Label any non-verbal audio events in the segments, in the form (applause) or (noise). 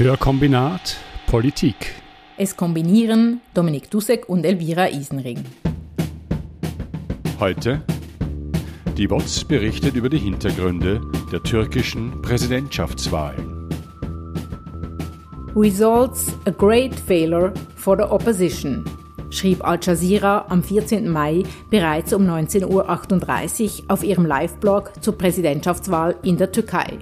Hörkombinat Politik. Es kombinieren Dominik Dussek und Elvira Isenring. Heute die WOTS berichtet über die Hintergründe der türkischen Präsidentschaftswahlen. Results a great failure for the opposition, schrieb Al Jazeera am 14. Mai bereits um 19.38 Uhr auf ihrem Live-Blog zur Präsidentschaftswahl in der Türkei.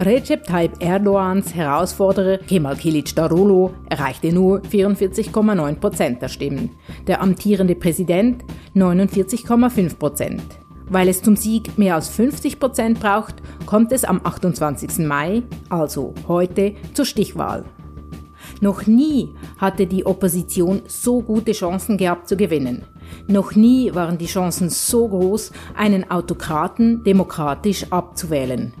Recep Tayyip Erdogans Herausforderer Kemal Kılıçdaroğlu erreichte nur 44,9 Prozent der Stimmen, der amtierende Präsident 49,5 Prozent. Weil es zum Sieg mehr als 50 Prozent braucht, kommt es am 28. Mai, also heute, zur Stichwahl. Noch nie hatte die Opposition so gute Chancen gehabt zu gewinnen. Noch nie waren die Chancen so groß, einen Autokraten demokratisch abzuwählen.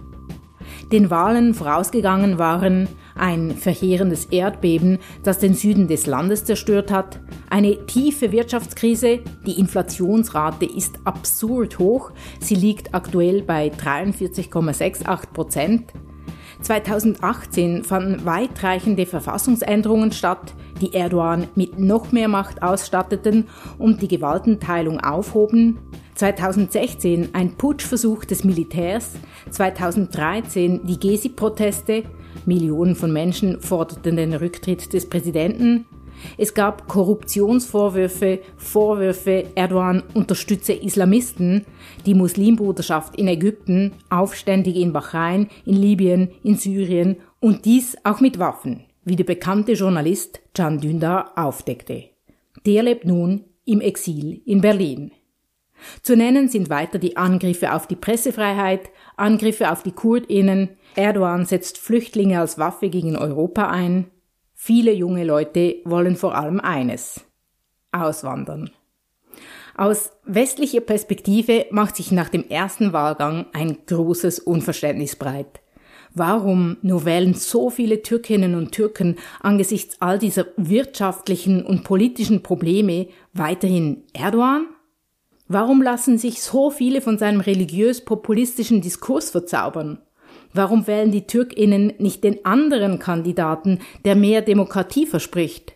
Den Wahlen vorausgegangen waren ein verheerendes Erdbeben, das den Süden des Landes zerstört hat, eine tiefe Wirtschaftskrise, die Inflationsrate ist absurd hoch, sie liegt aktuell bei 43,68 Prozent, 2018 fanden weitreichende Verfassungsänderungen statt, die Erdogan mit noch mehr Macht ausstatteten und die Gewaltenteilung aufhoben. 2016 ein Putschversuch des Militärs, 2013 die Gezi-Proteste, Millionen von Menschen forderten den Rücktritt des Präsidenten, es gab Korruptionsvorwürfe, Vorwürfe, Erdogan unterstütze Islamisten, die Muslimbruderschaft in Ägypten, Aufständige in Bahrain, in Libyen, in Syrien und dies auch mit Waffen, wie der bekannte Journalist Can Dündar aufdeckte. Der lebt nun im Exil in Berlin. Zu nennen sind weiter die Angriffe auf die Pressefreiheit, Angriffe auf die Kurdinnen, Erdogan setzt Flüchtlinge als Waffe gegen Europa ein, Viele junge Leute wollen vor allem eines auswandern. Aus westlicher Perspektive macht sich nach dem ersten Wahlgang ein großes Unverständnis breit. Warum nur wählen so viele Türkinnen und Türken angesichts all dieser wirtschaftlichen und politischen Probleme weiterhin Erdogan? Warum lassen sich so viele von seinem religiös-populistischen Diskurs verzaubern? Warum wählen die Türkinnen nicht den anderen Kandidaten, der mehr Demokratie verspricht?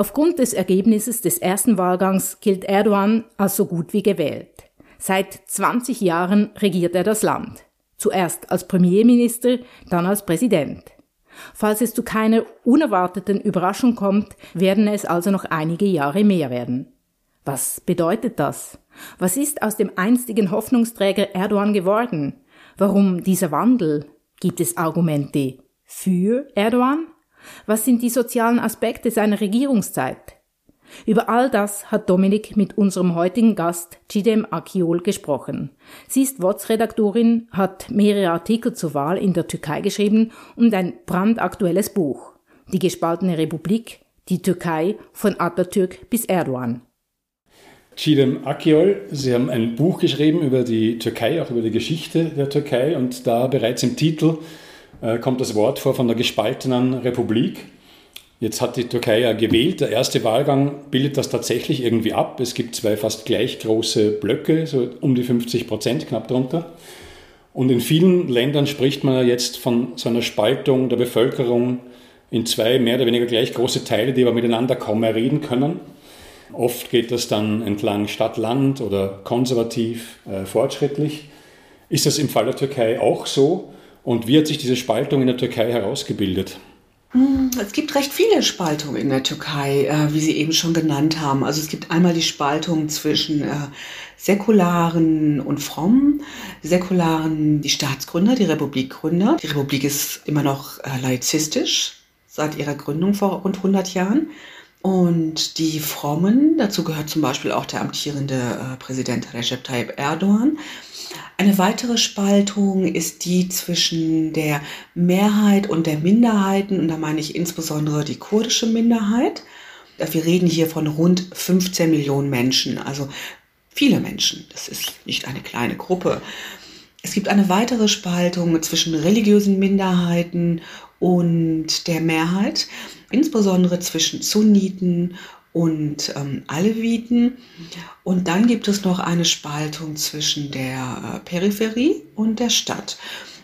Aufgrund des Ergebnisses des ersten Wahlgangs gilt Erdogan als so gut wie gewählt. Seit 20 Jahren regiert er das Land. Zuerst als Premierminister, dann als Präsident. Falls es zu keiner unerwarteten Überraschung kommt, werden es also noch einige Jahre mehr werden. Was bedeutet das? Was ist aus dem einstigen Hoffnungsträger Erdogan geworden? Warum dieser Wandel? Gibt es Argumente für Erdogan? Was sind die sozialen Aspekte seiner Regierungszeit? Über all das hat Dominik mit unserem heutigen Gast Chidem Akiol gesprochen. Sie ist WOTS-Redaktorin, hat mehrere Artikel zur Wahl in der Türkei geschrieben und ein brandaktuelles Buch. Die gespaltene Republik, die Türkei von Atatürk bis Erdogan. Chidem Akiol, Sie haben ein Buch geschrieben über die Türkei, auch über die Geschichte der Türkei und da bereits im Titel äh, kommt das Wort vor von der gespaltenen Republik. Jetzt hat die Türkei ja gewählt. Der erste Wahlgang bildet das tatsächlich irgendwie ab. Es gibt zwei fast gleich große Blöcke, so um die 50 Prozent, knapp drunter. Und in vielen Ländern spricht man ja jetzt von so einer Spaltung der Bevölkerung in zwei mehr oder weniger gleich große Teile, die aber miteinander kaum mehr reden können. Oft geht das dann entlang Stadt-Land oder konservativ, äh, fortschrittlich. Ist das im Fall der Türkei auch so? Und wie hat sich diese Spaltung in der Türkei herausgebildet? Hm, es gibt recht viele Spaltungen in der Türkei, äh, wie Sie eben schon genannt haben. Also es gibt einmal die Spaltung zwischen äh, Säkularen und Frommen. Säkularen, die Staatsgründer, die Republikgründer. Die Republik ist immer noch äh, laizistisch seit ihrer Gründung vor rund 100 Jahren. Und die Frommen, dazu gehört zum Beispiel auch der amtierende Präsident Recep Tayyip Erdogan. Eine weitere Spaltung ist die zwischen der Mehrheit und der Minderheiten, und da meine ich insbesondere die kurdische Minderheit. Wir reden hier von rund 15 Millionen Menschen, also viele Menschen. Das ist nicht eine kleine Gruppe. Es gibt eine weitere Spaltung zwischen religiösen Minderheiten und der Mehrheit, insbesondere zwischen Sunniten und ähm, Aleviten. Und dann gibt es noch eine Spaltung zwischen der äh, Peripherie und der Stadt.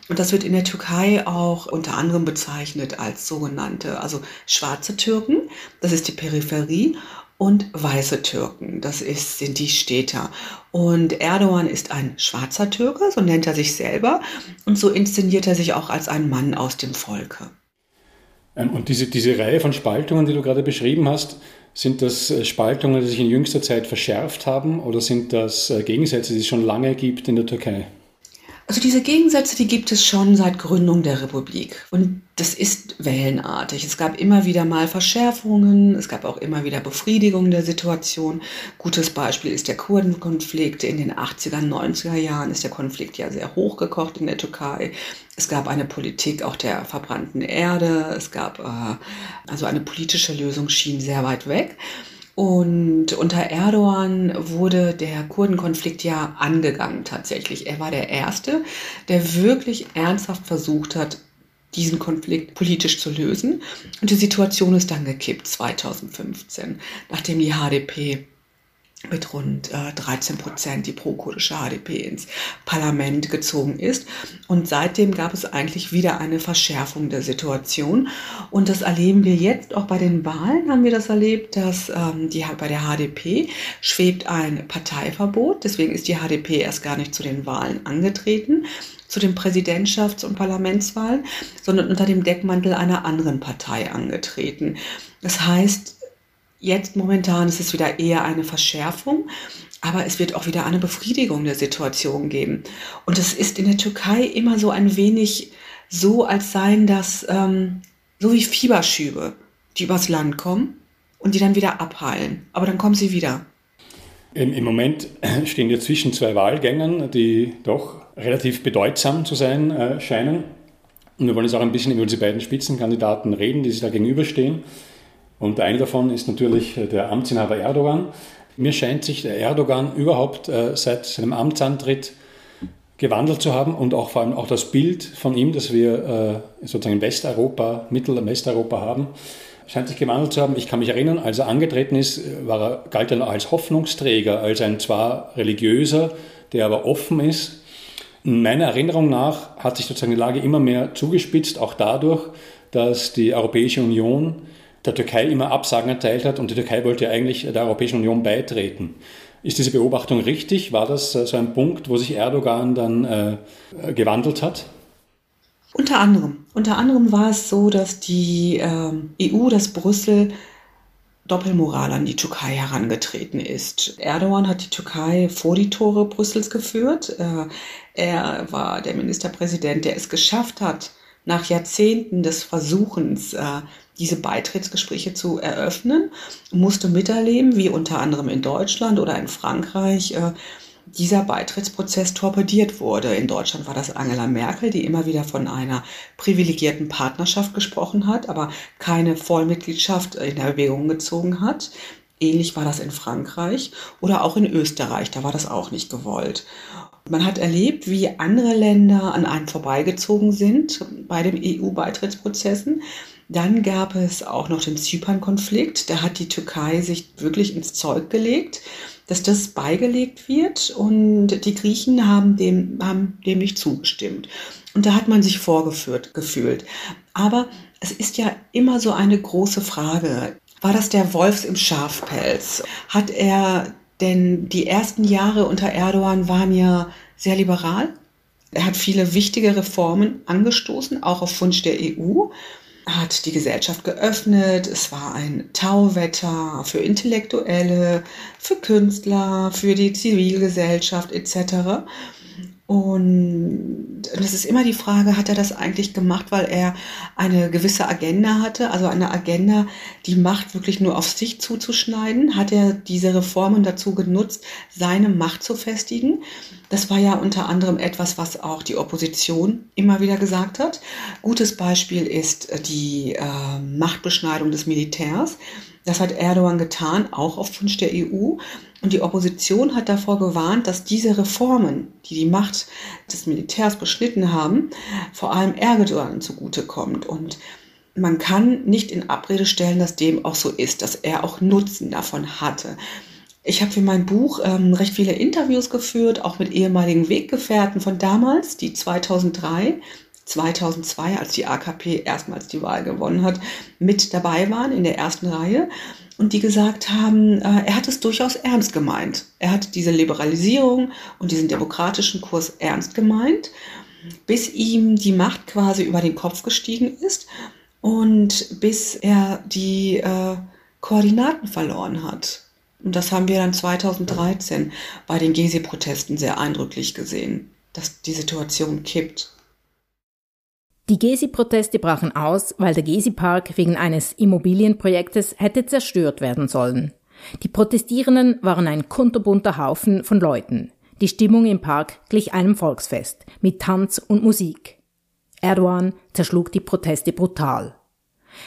Und das wird in der Türkei auch unter anderem bezeichnet als sogenannte, also schwarze Türken, das ist die Peripherie, und weiße Türken, das ist, sind die Städter. Und Erdogan ist ein schwarzer Türke, so nennt er sich selber, und so inszeniert er sich auch als ein Mann aus dem Volke. Ähm, und diese, diese Reihe von Spaltungen, die du gerade beschrieben hast, sind das äh, Spaltungen, die sich in jüngster Zeit verschärft haben oder sind das äh, Gegensätze, die es schon lange gibt in der Türkei? Also diese Gegensätze, die gibt es schon seit Gründung der Republik. Und das ist wellenartig. Es gab immer wieder mal Verschärfungen, es gab auch immer wieder Befriedigung der Situation. Gutes Beispiel ist der Kurdenkonflikt. In den 80er, 90er Jahren ist der Konflikt ja sehr hochgekocht in der Türkei. Es gab eine Politik auch der verbrannten Erde. Es gab äh, also eine politische Lösung schien sehr weit weg. Und unter Erdogan wurde der Kurdenkonflikt ja angegangen tatsächlich. Er war der Erste, der wirklich ernsthaft versucht hat, diesen Konflikt politisch zu lösen. Und die Situation ist dann gekippt 2015, nachdem die HDP mit rund äh, 13 Prozent die pro-kurdische HDP ins Parlament gezogen ist. Und seitdem gab es eigentlich wieder eine Verschärfung der Situation. Und das erleben wir jetzt auch bei den Wahlen, haben wir das erlebt, dass ähm, die, bei der HDP schwebt ein Parteiverbot. Deswegen ist die HDP erst gar nicht zu den Wahlen angetreten zu den Präsidentschafts- und Parlamentswahlen, sondern unter dem Deckmantel einer anderen Partei angetreten. Das heißt, Jetzt momentan ist es wieder eher eine Verschärfung, aber es wird auch wieder eine Befriedigung der Situation geben. Und es ist in der Türkei immer so ein wenig so, als seien das ähm, so wie Fieberschübe, die übers Land kommen und die dann wieder abheilen. Aber dann kommen sie wieder. Im Moment (clears throat) stehen wir zwischen zwei Wahlgängen, die doch relativ bedeutsam zu sein äh, scheinen. Und wir wollen jetzt auch ein bisschen über diese beiden Spitzenkandidaten reden, die sich da gegenüberstehen. Und eine davon ist natürlich äh, der Amtsinhaber Erdogan. Mir scheint sich der Erdogan überhaupt äh, seit seinem Amtsantritt gewandelt zu haben und auch vor allem auch das Bild von ihm, das wir äh, sozusagen in Westeuropa, Mittel- und Westeuropa haben, scheint sich gewandelt zu haben. Ich kann mich erinnern, als er angetreten ist, war er, galt er als Hoffnungsträger, als ein zwar religiöser, der aber offen ist. In meiner Erinnerung nach hat sich sozusagen die Lage immer mehr zugespitzt, auch dadurch, dass die Europäische Union der Türkei immer Absagen erteilt hat und die Türkei wollte ja eigentlich der Europäischen Union beitreten. Ist diese Beobachtung richtig? War das äh, so ein Punkt, wo sich Erdogan dann äh, gewandelt hat? Unter anderem. Unter anderem war es so, dass die äh, EU, dass Brüssel Doppelmoral an die Türkei herangetreten ist. Erdogan hat die Türkei vor die Tore Brüssels geführt. Äh, er war der Ministerpräsident, der es geschafft hat, nach Jahrzehnten des Versuchens, äh, diese Beitrittsgespräche zu eröffnen, musste miterleben, wie unter anderem in Deutschland oder in Frankreich äh, dieser Beitrittsprozess torpediert wurde. In Deutschland war das Angela Merkel, die immer wieder von einer privilegierten Partnerschaft gesprochen hat, aber keine Vollmitgliedschaft in Erwägung gezogen hat. Ähnlich war das in Frankreich oder auch in Österreich, da war das auch nicht gewollt. Man hat erlebt, wie andere Länder an einem vorbeigezogen sind bei den EU-Beitrittsprozessen. Dann gab es auch noch den Zypern-Konflikt. Da hat die Türkei sich wirklich ins Zeug gelegt, dass das beigelegt wird und die Griechen haben dem, haben dem nicht zugestimmt. Und da hat man sich vorgeführt gefühlt. Aber es ist ja immer so eine große Frage. War das der Wolfs im Schafpelz? Hat er denn die ersten Jahre unter Erdogan waren ja sehr liberal. Er hat viele wichtige Reformen angestoßen, auch auf Wunsch der EU hat die Gesellschaft geöffnet. Es war ein Tauwetter für Intellektuelle, für Künstler, für die Zivilgesellschaft etc. Und es ist immer die Frage, hat er das eigentlich gemacht, weil er eine gewisse Agenda hatte, also eine Agenda, die Macht wirklich nur auf sich zuzuschneiden? Hat er diese Reformen dazu genutzt, seine Macht zu festigen? Das war ja unter anderem etwas, was auch die Opposition immer wieder gesagt hat. Gutes Beispiel ist die äh, Machtbeschneidung des Militärs. Das hat Erdogan getan, auch auf Wunsch der EU. Und die Opposition hat davor gewarnt, dass diese Reformen, die die Macht des Militärs beschnitten haben, vor allem Erdogan zugutekommt. Und man kann nicht in Abrede stellen, dass dem auch so ist, dass er auch Nutzen davon hatte. Ich habe für mein Buch ähm, recht viele Interviews geführt, auch mit ehemaligen Weggefährten von damals, die 2003 2002, als die AKP erstmals die Wahl gewonnen hat, mit dabei waren in der ersten Reihe und die gesagt haben, äh, er hat es durchaus ernst gemeint. Er hat diese Liberalisierung und diesen demokratischen Kurs ernst gemeint, bis ihm die Macht quasi über den Kopf gestiegen ist und bis er die äh, Koordinaten verloren hat. Und das haben wir dann 2013 bei den Gezi-Protesten sehr eindrücklich gesehen, dass die Situation kippt. Die Gezi-Proteste brachen aus, weil der Gezi-Park wegen eines Immobilienprojektes hätte zerstört werden sollen. Die Protestierenden waren ein kunterbunter Haufen von Leuten. Die Stimmung im Park glich einem Volksfest mit Tanz und Musik. Erdogan zerschlug die Proteste brutal.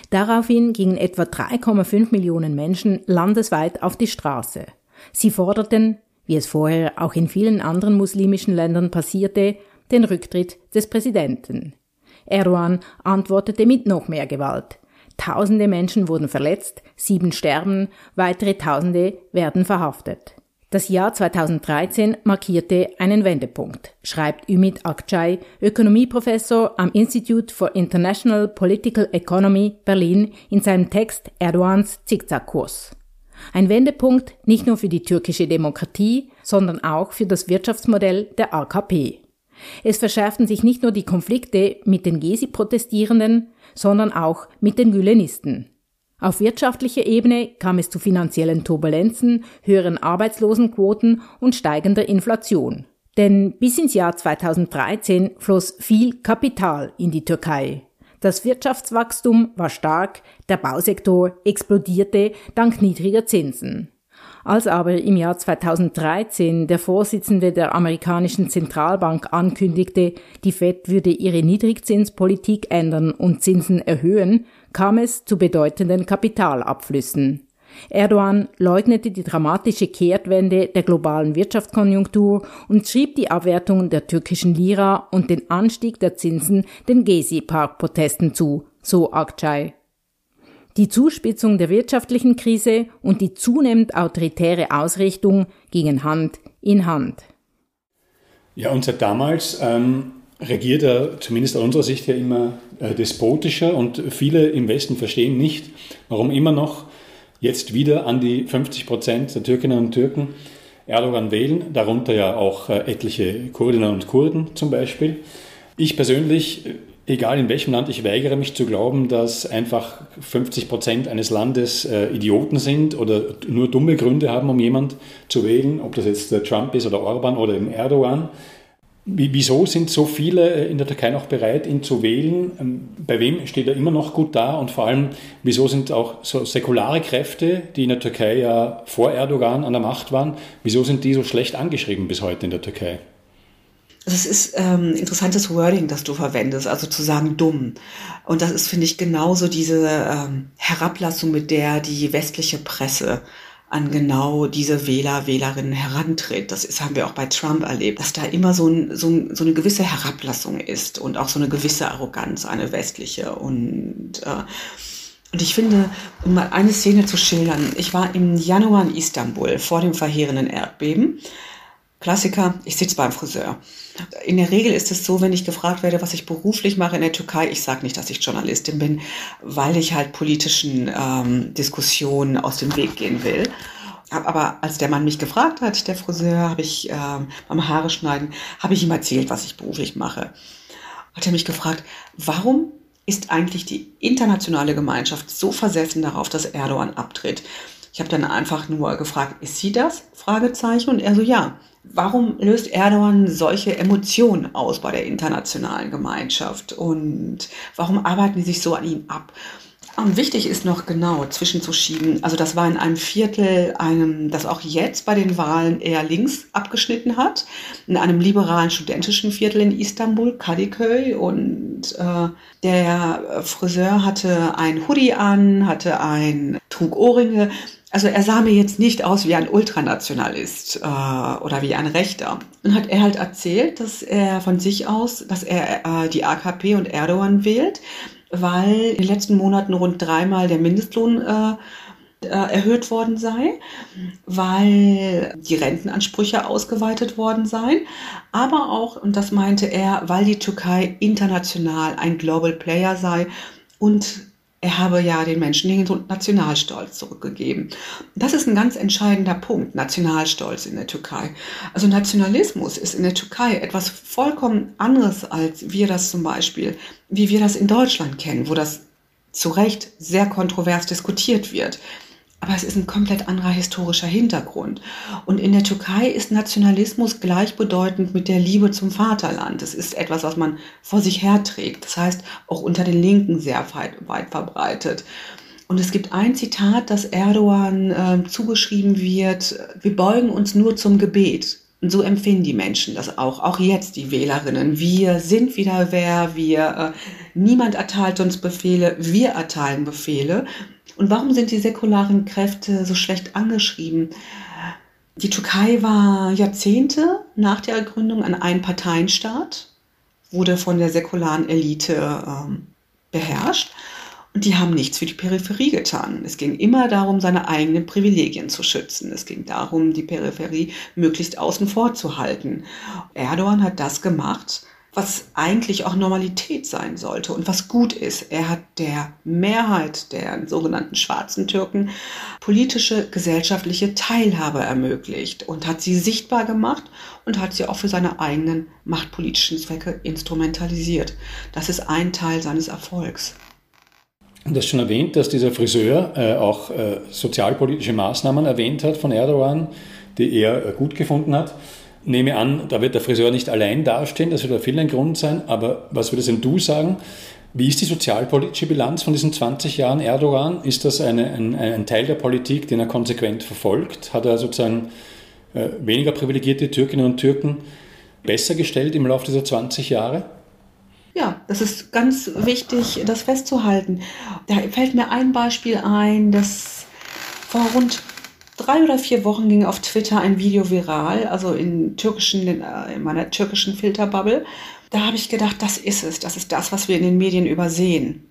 Daraufhin gingen etwa 3,5 Millionen Menschen landesweit auf die Straße. Sie forderten, wie es vorher auch in vielen anderen muslimischen Ländern passierte, den Rücktritt des Präsidenten. Erdogan antwortete mit noch mehr Gewalt. Tausende Menschen wurden verletzt, sieben sterben, weitere Tausende werden verhaftet. Das Jahr 2013 markierte einen Wendepunkt, schreibt Ümit Akçay, Ökonomieprofessor am Institute for International Political Economy Berlin in seinem Text Erdogans Zickzackkurs. Ein Wendepunkt nicht nur für die türkische Demokratie, sondern auch für das Wirtschaftsmodell der AKP. Es verschärften sich nicht nur die Konflikte mit den Gezi-Protestierenden, sondern auch mit den Gülenisten. Auf wirtschaftlicher Ebene kam es zu finanziellen Turbulenzen, höheren Arbeitslosenquoten und steigender Inflation. Denn bis ins Jahr 2013 floss viel Kapital in die Türkei. Das Wirtschaftswachstum war stark, der Bausektor explodierte dank niedriger Zinsen. Als aber im Jahr 2013 der Vorsitzende der amerikanischen Zentralbank ankündigte, die Fed würde ihre Niedrigzinspolitik ändern und Zinsen erhöhen, kam es zu bedeutenden Kapitalabflüssen. Erdogan leugnete die dramatische Kehrtwende der globalen Wirtschaftskonjunktur und schrieb die Abwertung der türkischen Lira und den Anstieg der Zinsen den Gezi-Park-Protesten zu, so Akçay. Die Zuspitzung der wirtschaftlichen Krise und die zunehmend autoritäre Ausrichtung gingen Hand in Hand. Ja, und seit damals ähm, regiert er zumindest aus unserer Sicht ja immer äh, despotischer und viele im Westen verstehen nicht, warum immer noch jetzt wieder an die 50 Prozent der Türkinnen und Türken Erdogan wählen, darunter ja auch äh, etliche Kurdinnen und Kurden zum Beispiel. Ich persönlich egal in welchem Land, ich weigere mich zu glauben, dass einfach 50 Prozent eines Landes äh, Idioten sind oder nur dumme Gründe haben, um jemand zu wählen, ob das jetzt der Trump ist oder Orban oder eben Erdogan. Wieso sind so viele äh, in der Türkei noch bereit, ihn zu wählen? Ähm, bei wem steht er immer noch gut da? Und vor allem, wieso sind auch so säkulare Kräfte, die in der Türkei ja vor Erdogan an der Macht waren, wieso sind die so schlecht angeschrieben bis heute in der Türkei? Das ist ähm, interessantes Wording, das du verwendest, also zu sagen dumm. Und das ist, finde ich, genauso diese ähm, Herablassung, mit der die westliche Presse an genau diese Wähler, Wählerinnen herantritt. Das ist, haben wir auch bei Trump erlebt, dass da immer so, ein, so, ein, so eine gewisse Herablassung ist und auch so eine gewisse Arroganz, eine westliche. Und, äh, und ich finde, um mal eine Szene zu schildern, ich war im Januar in Istanbul vor dem verheerenden Erdbeben Klassiker, ich sitze beim Friseur. In der Regel ist es so, wenn ich gefragt werde, was ich beruflich mache in der Türkei, ich sage nicht, dass ich Journalistin bin, weil ich halt politischen ähm, Diskussionen aus dem Weg gehen will. Aber als der Mann mich gefragt hat, der Friseur, habe ich ähm, beim Haare schneiden, habe ich ihm erzählt, was ich beruflich mache. Hat er mich gefragt, warum ist eigentlich die internationale Gemeinschaft so versessen darauf, dass Erdogan abtritt? Ich habe dann einfach nur gefragt, ist sie das? Fragezeichen. Und er so, ja. Warum löst Erdogan solche Emotionen aus bei der internationalen Gemeinschaft? Und warum arbeiten die sich so an ihm ab? Und wichtig ist noch genau zwischenzuschieben, also das war in einem Viertel, einem, das auch jetzt bei den Wahlen eher links abgeschnitten hat, in einem liberalen studentischen Viertel in Istanbul, Kadıköy. Und äh, der Friseur hatte ein Hoodie an, hatte ein, trug Ohrringe, also er sah mir jetzt nicht aus wie ein Ultranationalist äh, oder wie ein Rechter. Und hat er halt erzählt, dass er von sich aus, dass er äh, die AKP und Erdogan wählt, weil in den letzten Monaten rund dreimal der Mindestlohn äh, äh, erhöht worden sei, weil die Rentenansprüche ausgeweitet worden seien, aber auch, und das meinte er, weil die Türkei international ein Global Player sei und er habe ja den Menschen den Nationalstolz zurückgegeben. Das ist ein ganz entscheidender Punkt, Nationalstolz in der Türkei. Also Nationalismus ist in der Türkei etwas vollkommen anderes, als wir das zum Beispiel, wie wir das in Deutschland kennen, wo das zu Recht sehr kontrovers diskutiert wird. Aber es ist ein komplett anderer historischer Hintergrund. Und in der Türkei ist Nationalismus gleichbedeutend mit der Liebe zum Vaterland. Es ist etwas, was man vor sich herträgt. Das heißt, auch unter den Linken sehr weit, weit verbreitet. Und es gibt ein Zitat, das Erdogan äh, zugeschrieben wird, wir beugen uns nur zum Gebet. Und so empfinden die Menschen das auch, auch jetzt die Wählerinnen. Wir sind wieder wer, wir, äh, niemand erteilt uns Befehle, wir erteilen Befehle. Und warum sind die säkularen Kräfte so schlecht angeschrieben? Die Türkei war Jahrzehnte nach der Gründung ein Einparteienstaat, wurde von der säkularen Elite ähm, beherrscht und die haben nichts für die Peripherie getan. Es ging immer darum, seine eigenen Privilegien zu schützen. Es ging darum, die Peripherie möglichst außen vor zu halten. Erdogan hat das gemacht, was eigentlich auch Normalität sein sollte und was gut ist. Er hat der Mehrheit der sogenannten schwarzen Türken politische, gesellschaftliche Teilhabe ermöglicht und hat sie sichtbar gemacht und hat sie auch für seine eigenen machtpolitischen Zwecke instrumentalisiert. Das ist ein Teil seines Erfolgs. Du hast schon erwähnt, dass dieser Friseur äh, auch äh, sozialpolitische Maßnahmen erwähnt hat von Erdogan, die er äh, gut gefunden hat nehme an, da wird der Friseur nicht allein dastehen, das wird viel ein Grund sein, aber was würdest denn du sagen? Wie ist die sozialpolitische Bilanz von diesen 20 Jahren Erdogan? Ist das eine, ein, ein, Teil der Politik, den er konsequent verfolgt? Hat er sozusagen äh, weniger privilegierte Türkinnen und Türken besser gestellt im Laufe dieser 20 Jahre? Ja, das ist ganz wichtig, das festzuhalten. Da fällt mir ein Beispiel ein, das vor rund drei oder vier Wochen ging auf Twitter ein Video viral, also in, türkischen, äh, in meiner türkischen Filterbubble. Da habe ich gedacht, das ist es, das ist das, was wir in den Medien übersehen.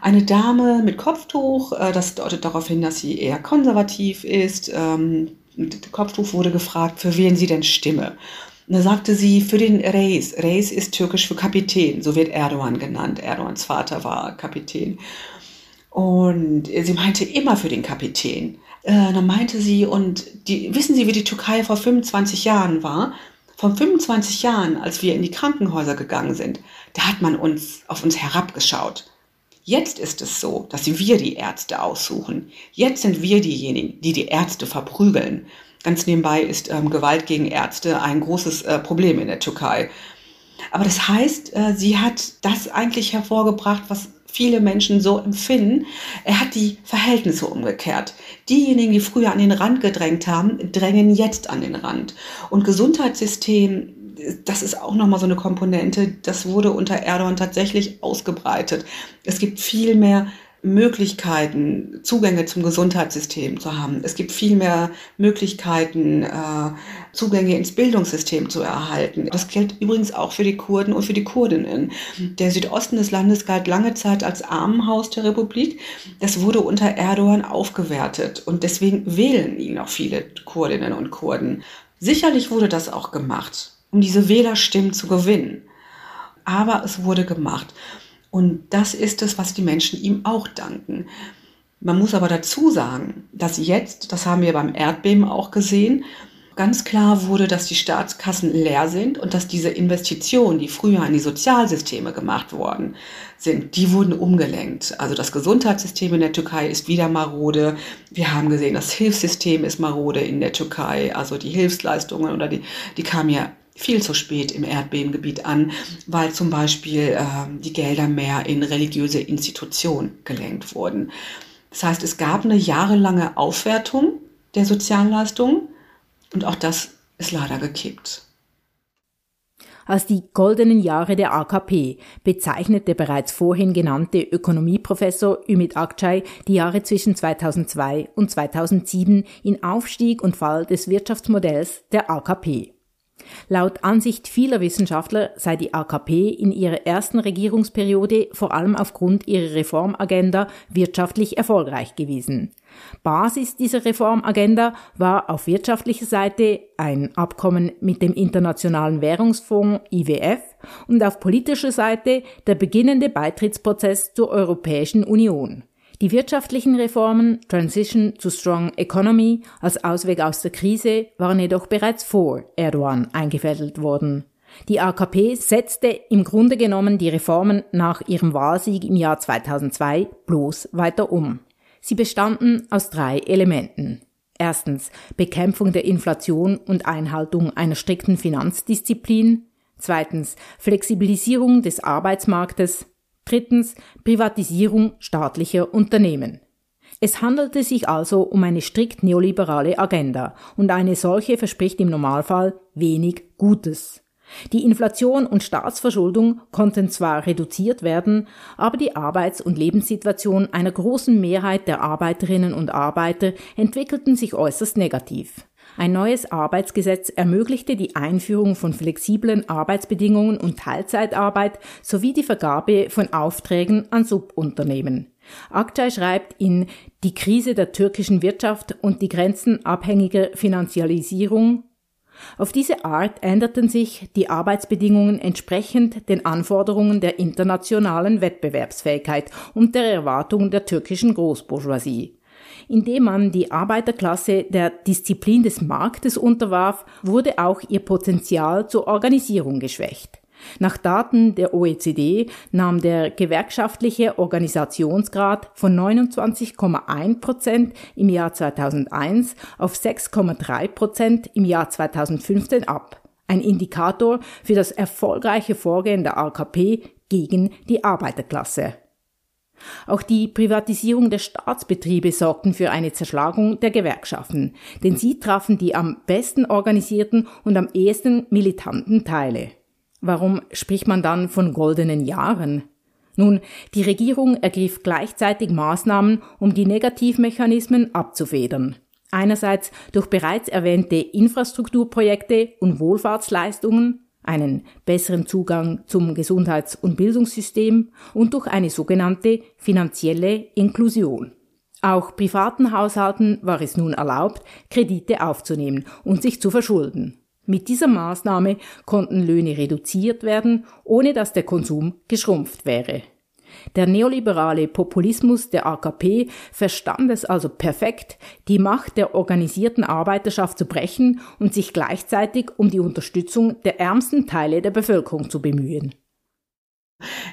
Eine Dame mit Kopftuch, äh, das deutet darauf hin, dass sie eher konservativ ist. Ähm, mit Kopftuch wurde gefragt, für wen sie denn stimme. Und da sagte sie, für den Reis. Reis ist türkisch für Kapitän, so wird Erdogan genannt. Erdogans Vater war Kapitän. Und sie meinte immer für den Kapitän. Äh, dann meinte sie, und die, wissen Sie, wie die Türkei vor 25 Jahren war? Vor 25 Jahren, als wir in die Krankenhäuser gegangen sind, da hat man uns auf uns herabgeschaut. Jetzt ist es so, dass wir die Ärzte aussuchen. Jetzt sind wir diejenigen, die die Ärzte verprügeln. Ganz nebenbei ist ähm, Gewalt gegen Ärzte ein großes äh, Problem in der Türkei. Aber das heißt, äh, sie hat das eigentlich hervorgebracht, was viele Menschen so empfinden. Er hat die Verhältnisse umgekehrt. Diejenigen, die früher an den Rand gedrängt haben, drängen jetzt an den Rand. Und Gesundheitssystem, das ist auch nochmal so eine Komponente, das wurde unter Erdogan tatsächlich ausgebreitet. Es gibt viel mehr Möglichkeiten, Zugänge zum Gesundheitssystem zu haben. Es gibt viel mehr Möglichkeiten, äh, Zugänge ins Bildungssystem zu erhalten. Das gilt übrigens auch für die Kurden und für die Kurdinnen. Der Südosten des Landes galt lange Zeit als Armenhaus der Republik. Das wurde unter Erdogan aufgewertet und deswegen wählen ihn auch viele Kurdinnen und Kurden. Sicherlich wurde das auch gemacht, um diese Wählerstimmen zu gewinnen. Aber es wurde gemacht. Und das ist es, was die Menschen ihm auch danken. Man muss aber dazu sagen, dass jetzt, das haben wir beim Erdbeben auch gesehen, ganz klar wurde, dass die Staatskassen leer sind und dass diese Investitionen, die früher in die Sozialsysteme gemacht worden sind, die wurden umgelenkt. Also das Gesundheitssystem in der Türkei ist wieder marode. Wir haben gesehen, das Hilfssystem ist marode in der Türkei. Also die Hilfsleistungen oder die, die kamen ja viel zu spät im Erdbebengebiet an, weil zum Beispiel äh, die Gelder mehr in religiöse Institutionen gelenkt wurden. Das heißt, es gab eine jahrelange Aufwertung der Sozialleistungen und auch das ist leider gekippt. Als die goldenen Jahre der AKP bezeichnet der bereits vorhin genannte Ökonomieprofessor Ümit Akçay die Jahre zwischen 2002 und 2007 in Aufstieg und Fall des Wirtschaftsmodells der AKP. Laut Ansicht vieler Wissenschaftler sei die AKP in ihrer ersten Regierungsperiode vor allem aufgrund ihrer Reformagenda wirtschaftlich erfolgreich gewesen. Basis dieser Reformagenda war auf wirtschaftlicher Seite ein Abkommen mit dem Internationalen Währungsfonds IWF und auf politischer Seite der beginnende Beitrittsprozess zur Europäischen Union. Die wirtschaftlichen Reformen Transition to Strong Economy als Ausweg aus der Krise waren jedoch bereits vor Erdogan eingefädelt worden. Die AKP setzte im Grunde genommen die Reformen nach ihrem Wahlsieg im Jahr 2002 bloß weiter um. Sie bestanden aus drei Elementen. Erstens Bekämpfung der Inflation und Einhaltung einer strikten Finanzdisziplin. Zweitens Flexibilisierung des Arbeitsmarktes. Drittens Privatisierung staatlicher Unternehmen. Es handelte sich also um eine strikt neoliberale Agenda und eine solche verspricht im Normalfall wenig Gutes. Die Inflation und Staatsverschuldung konnten zwar reduziert werden, aber die Arbeits- und Lebenssituation einer großen Mehrheit der Arbeiterinnen und Arbeiter entwickelten sich äußerst negativ. Ein neues Arbeitsgesetz ermöglichte die Einführung von flexiblen Arbeitsbedingungen und Teilzeitarbeit sowie die Vergabe von Aufträgen an Subunternehmen. Akçay schreibt in Die Krise der türkischen Wirtschaft und die grenzenabhängige Finanzialisierung auf diese Art änderten sich die Arbeitsbedingungen entsprechend den Anforderungen der internationalen Wettbewerbsfähigkeit und der Erwartungen der türkischen Großbourgeoisie. Indem man die Arbeiterklasse der Disziplin des Marktes unterwarf, wurde auch ihr Potenzial zur Organisierung geschwächt. Nach Daten der OECD nahm der gewerkschaftliche Organisationsgrad von 29,1 Prozent im Jahr 2001 auf 6,3 Prozent im Jahr 2015 ab. Ein Indikator für das erfolgreiche Vorgehen der AKP gegen die Arbeiterklasse. Auch die Privatisierung der Staatsbetriebe sorgten für eine Zerschlagung der Gewerkschaften, denn sie trafen die am besten organisierten und am ehesten militanten Teile. Warum spricht man dann von goldenen Jahren? Nun, die Regierung ergriff gleichzeitig Maßnahmen, um die Negativmechanismen abzufedern. Einerseits durch bereits erwähnte Infrastrukturprojekte und Wohlfahrtsleistungen, einen besseren Zugang zum Gesundheits- und Bildungssystem und durch eine sogenannte finanzielle Inklusion. Auch privaten Haushalten war es nun erlaubt, Kredite aufzunehmen und sich zu verschulden. Mit dieser Maßnahme konnten Löhne reduziert werden, ohne dass der Konsum geschrumpft wäre. Der neoliberale Populismus der AKP verstand es also perfekt, die Macht der organisierten Arbeiterschaft zu brechen und sich gleichzeitig um die Unterstützung der ärmsten Teile der Bevölkerung zu bemühen.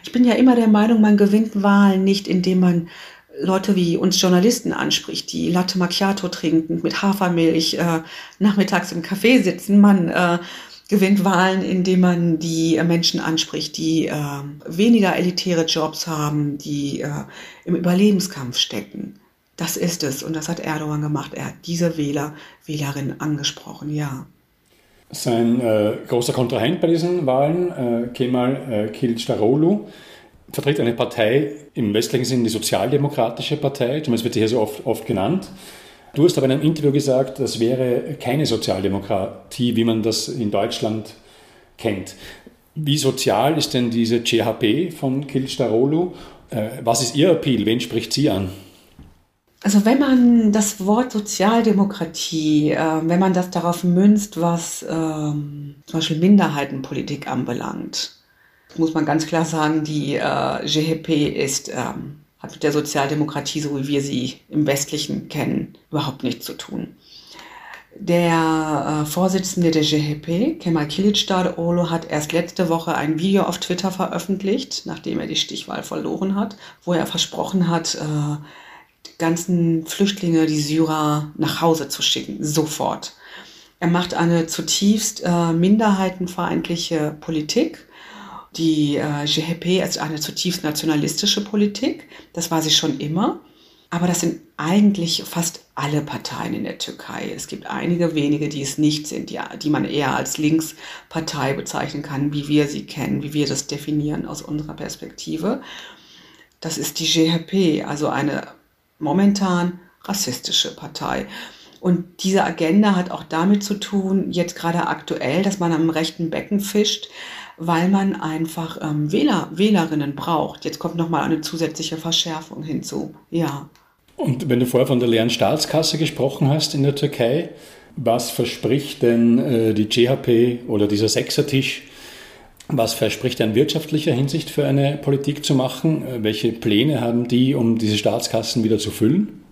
Ich bin ja immer der Meinung, man gewinnt Wahlen nicht, indem man Leute wie uns Journalisten anspricht, die Latte Macchiato trinken, mit Hafermilch äh, nachmittags im Café sitzen. Man äh, gewinnt Wahlen, indem man die äh, Menschen anspricht, die äh, weniger elitäre Jobs haben, die äh, im Überlebenskampf stecken. Das ist es und das hat Erdogan gemacht. Er hat diese Wähler, Wählerinnen angesprochen, ja. Sein äh, großer Kontrahent bei diesen Wahlen, äh, Kemal äh, Kılıçdaroğlu, vertritt eine Partei im westlichen Sinne, die Sozialdemokratische Partei, zumindest wird sie hier so oft, oft genannt. Du hast aber in einem Interview gesagt, das wäre keine Sozialdemokratie, wie man das in Deutschland kennt. Wie sozial ist denn diese CHP von Kilstarolu? Äh, was ist Ihr Appeal? Wen spricht sie an? Also wenn man das Wort Sozialdemokratie, äh, wenn man das darauf münzt, was ähm, zum Beispiel Minderheitenpolitik anbelangt, muss man ganz klar sagen, die äh, GHP ist, ähm, hat mit der Sozialdemokratie, so wie wir sie im Westlichen kennen, überhaupt nichts zu tun. Der äh, Vorsitzende der GHP, Kemal Kılıçdaroğlu, hat erst letzte Woche ein Video auf Twitter veröffentlicht, nachdem er die Stichwahl verloren hat, wo er versprochen hat, äh, die ganzen Flüchtlinge, die Syrer, nach Hause zu schicken, sofort. Er macht eine zutiefst äh, minderheitenfeindliche Politik die äh, GHP ist eine zutiefst nationalistische Politik. Das war sie schon immer. Aber das sind eigentlich fast alle Parteien in der Türkei. Es gibt einige wenige, die es nicht sind, die, die man eher als Linkspartei bezeichnen kann, wie wir sie kennen, wie wir das definieren aus unserer Perspektive. Das ist die GHP, also eine momentan rassistische Partei. Und diese Agenda hat auch damit zu tun, jetzt gerade aktuell, dass man am rechten Becken fischt weil man einfach ähm, Wähler, Wählerinnen braucht. Jetzt kommt nochmal eine zusätzliche Verschärfung hinzu. Ja. Und wenn du vorher von der leeren Staatskasse gesprochen hast in der Türkei, was verspricht denn äh, die CHP oder dieser Sechsertisch? Was verspricht er in wirtschaftlicher Hinsicht für eine Politik zu machen? Äh, welche Pläne haben die, um diese Staatskassen wieder zu füllen?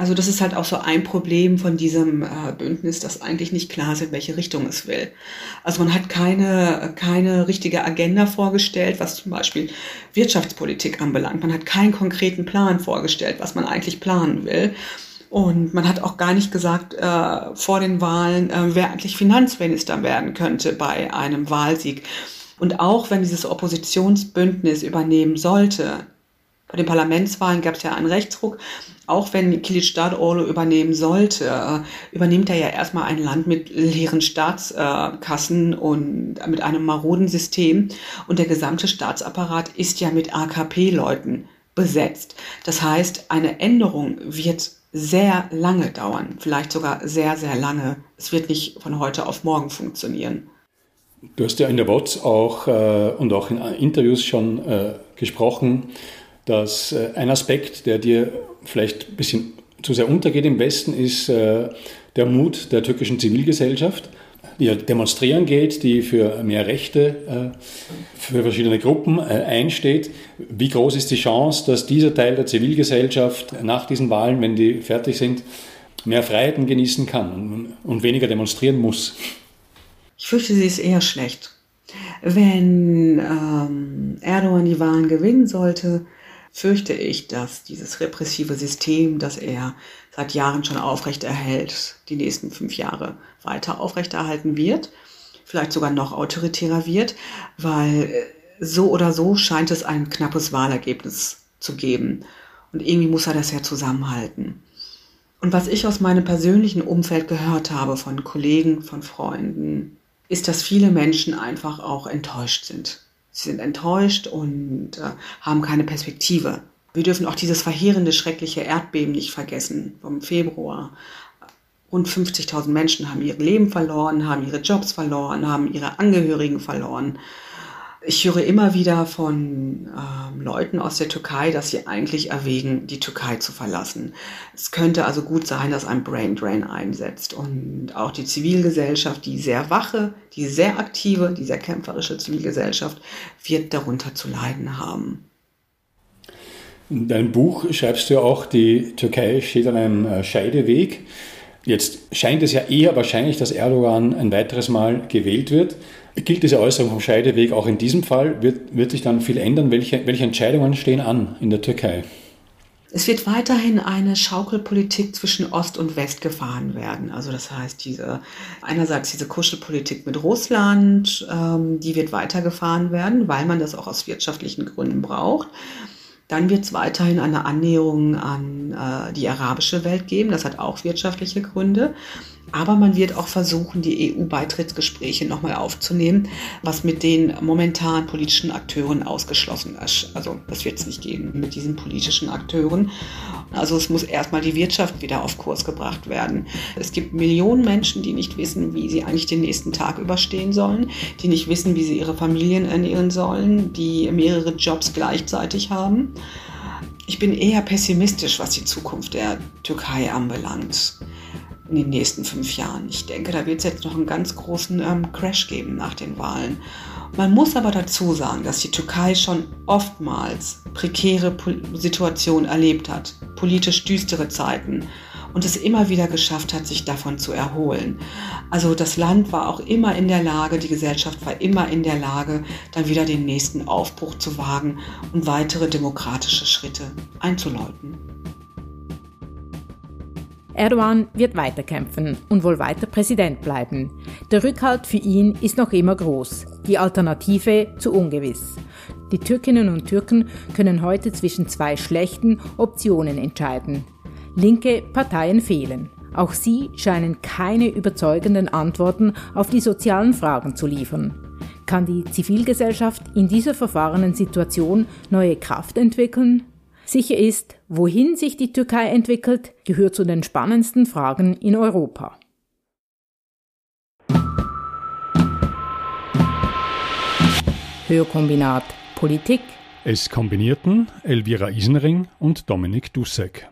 Also das ist halt auch so ein Problem von diesem äh, Bündnis, dass eigentlich nicht klar ist, in welche Richtung es will. Also man hat keine, keine richtige Agenda vorgestellt, was zum Beispiel Wirtschaftspolitik anbelangt. Man hat keinen konkreten Plan vorgestellt, was man eigentlich planen will. Und man hat auch gar nicht gesagt äh, vor den Wahlen, äh, wer eigentlich Finanzminister werden könnte bei einem Wahlsieg. Und auch wenn dieses Oppositionsbündnis übernehmen sollte, bei den Parlamentswahlen gab es ja einen Rechtsruck. Auch wenn Kilic Dadorlo übernehmen sollte, äh, übernimmt er ja erstmal ein Land mit leeren Staatskassen und mit einem maroden System. Und der gesamte Staatsapparat ist ja mit AKP-Leuten besetzt. Das heißt, eine Änderung wird sehr lange dauern, vielleicht sogar sehr, sehr lange. Es wird nicht von heute auf morgen funktionieren. Du hast ja in der WOTS auch äh, und auch in Interviews schon äh, gesprochen dass äh, ein Aspekt, der dir vielleicht ein bisschen zu sehr untergeht im Westen, ist äh, der Mut der türkischen Zivilgesellschaft, die ja demonstrieren geht, die für mehr Rechte äh, für verschiedene Gruppen einsteht. Wie groß ist die Chance, dass dieser Teil der Zivilgesellschaft nach diesen Wahlen, wenn die fertig sind, mehr Freiheiten genießen kann und weniger demonstrieren muss? Ich fürchte, sie ist eher schlecht. Wenn ähm, Erdogan die Wahlen gewinnen sollte, fürchte ich, dass dieses repressive System, das er seit Jahren schon aufrechterhält, die nächsten fünf Jahre weiter aufrechterhalten wird, vielleicht sogar noch autoritärer wird, weil äh, so oder so scheint es ein knappes Wahlergebnis zu geben. Und irgendwie muss er das ja zusammenhalten. Und was ich aus meinem persönlichen Umfeld gehört habe von Kollegen, von Freunden, ist, dass viele Menschen einfach auch enttäuscht sind Sie sind enttäuscht und äh, haben keine Perspektive. Wir dürfen auch dieses verheerende, schreckliche Erdbeben nicht vergessen vom Februar. Rund 50.000 Menschen haben ihr Leben verloren, haben ihre Jobs verloren, haben ihre Angehörigen verloren. Ich höre immer wieder von ähm, Leuten aus der Türkei, dass sie eigentlich erwägen, die Türkei zu verlassen. Es könnte also gut sein, dass ein Brain Drain einsetzt und auch die Zivilgesellschaft, die sehr wache, die sehr aktive, die sehr kämpferische Zivilgesellschaft wird darunter zu leiden haben. In deinem Buch schreibst du ja auch, die Türkei steht an einem äh, Scheideweg. Jetzt scheint es ja eher wahrscheinlich, dass Erdogan ein weiteres Mal gewählt wird. Gilt diese Äußerung vom Scheideweg auch in diesem Fall? Wird, wird sich dann viel ändern? Welche, welche Entscheidungen stehen an in der Türkei? Es wird weiterhin eine Schaukelpolitik zwischen Ost und West gefahren werden. Also das heißt, diese einerseits diese Kuschelpolitik mit Russland, ähm, die wird weitergefahren werden, weil man das auch aus wirtschaftlichen Gründen braucht. Dann wird es weiterhin eine Annäherung an äh, die arabische Welt geben. Das hat auch wirtschaftliche Gründe. Aber man wird auch versuchen, die EU-Beitrittsgespräche nochmal aufzunehmen, was mit den momentan politischen Akteuren ausgeschlossen ist. Also das wird es nicht gehen mit diesen politischen Akteuren. Also es muss erstmal die Wirtschaft wieder auf Kurs gebracht werden. Es gibt Millionen Menschen, die nicht wissen, wie sie eigentlich den nächsten Tag überstehen sollen, die nicht wissen, wie sie ihre Familien ernähren sollen, die mehrere Jobs gleichzeitig haben. Ich bin eher pessimistisch, was die Zukunft der Türkei anbelangt in den nächsten fünf Jahren. Ich denke, da wird es jetzt noch einen ganz großen ähm, Crash geben nach den Wahlen. Man muss aber dazu sagen, dass die Türkei schon oftmals prekäre Situationen erlebt hat, politisch düstere Zeiten und es immer wieder geschafft hat, sich davon zu erholen. Also das Land war auch immer in der Lage, die Gesellschaft war immer in der Lage, dann wieder den nächsten Aufbruch zu wagen und weitere demokratische Schritte einzuläuten. Erdogan wird weiterkämpfen und wohl weiter Präsident bleiben. Der Rückhalt für ihn ist noch immer groß, die Alternative zu ungewiss. Die Türkinnen und Türken können heute zwischen zwei schlechten Optionen entscheiden. Linke Parteien fehlen. Auch sie scheinen keine überzeugenden Antworten auf die sozialen Fragen zu liefern. Kann die Zivilgesellschaft in dieser verfahrenen Situation neue Kraft entwickeln? Sicher ist, wohin sich die Türkei entwickelt, gehört zu den spannendsten Fragen in Europa. Hörkombinat Politik. Es kombinierten Elvira Isenring und Dominik Dussek.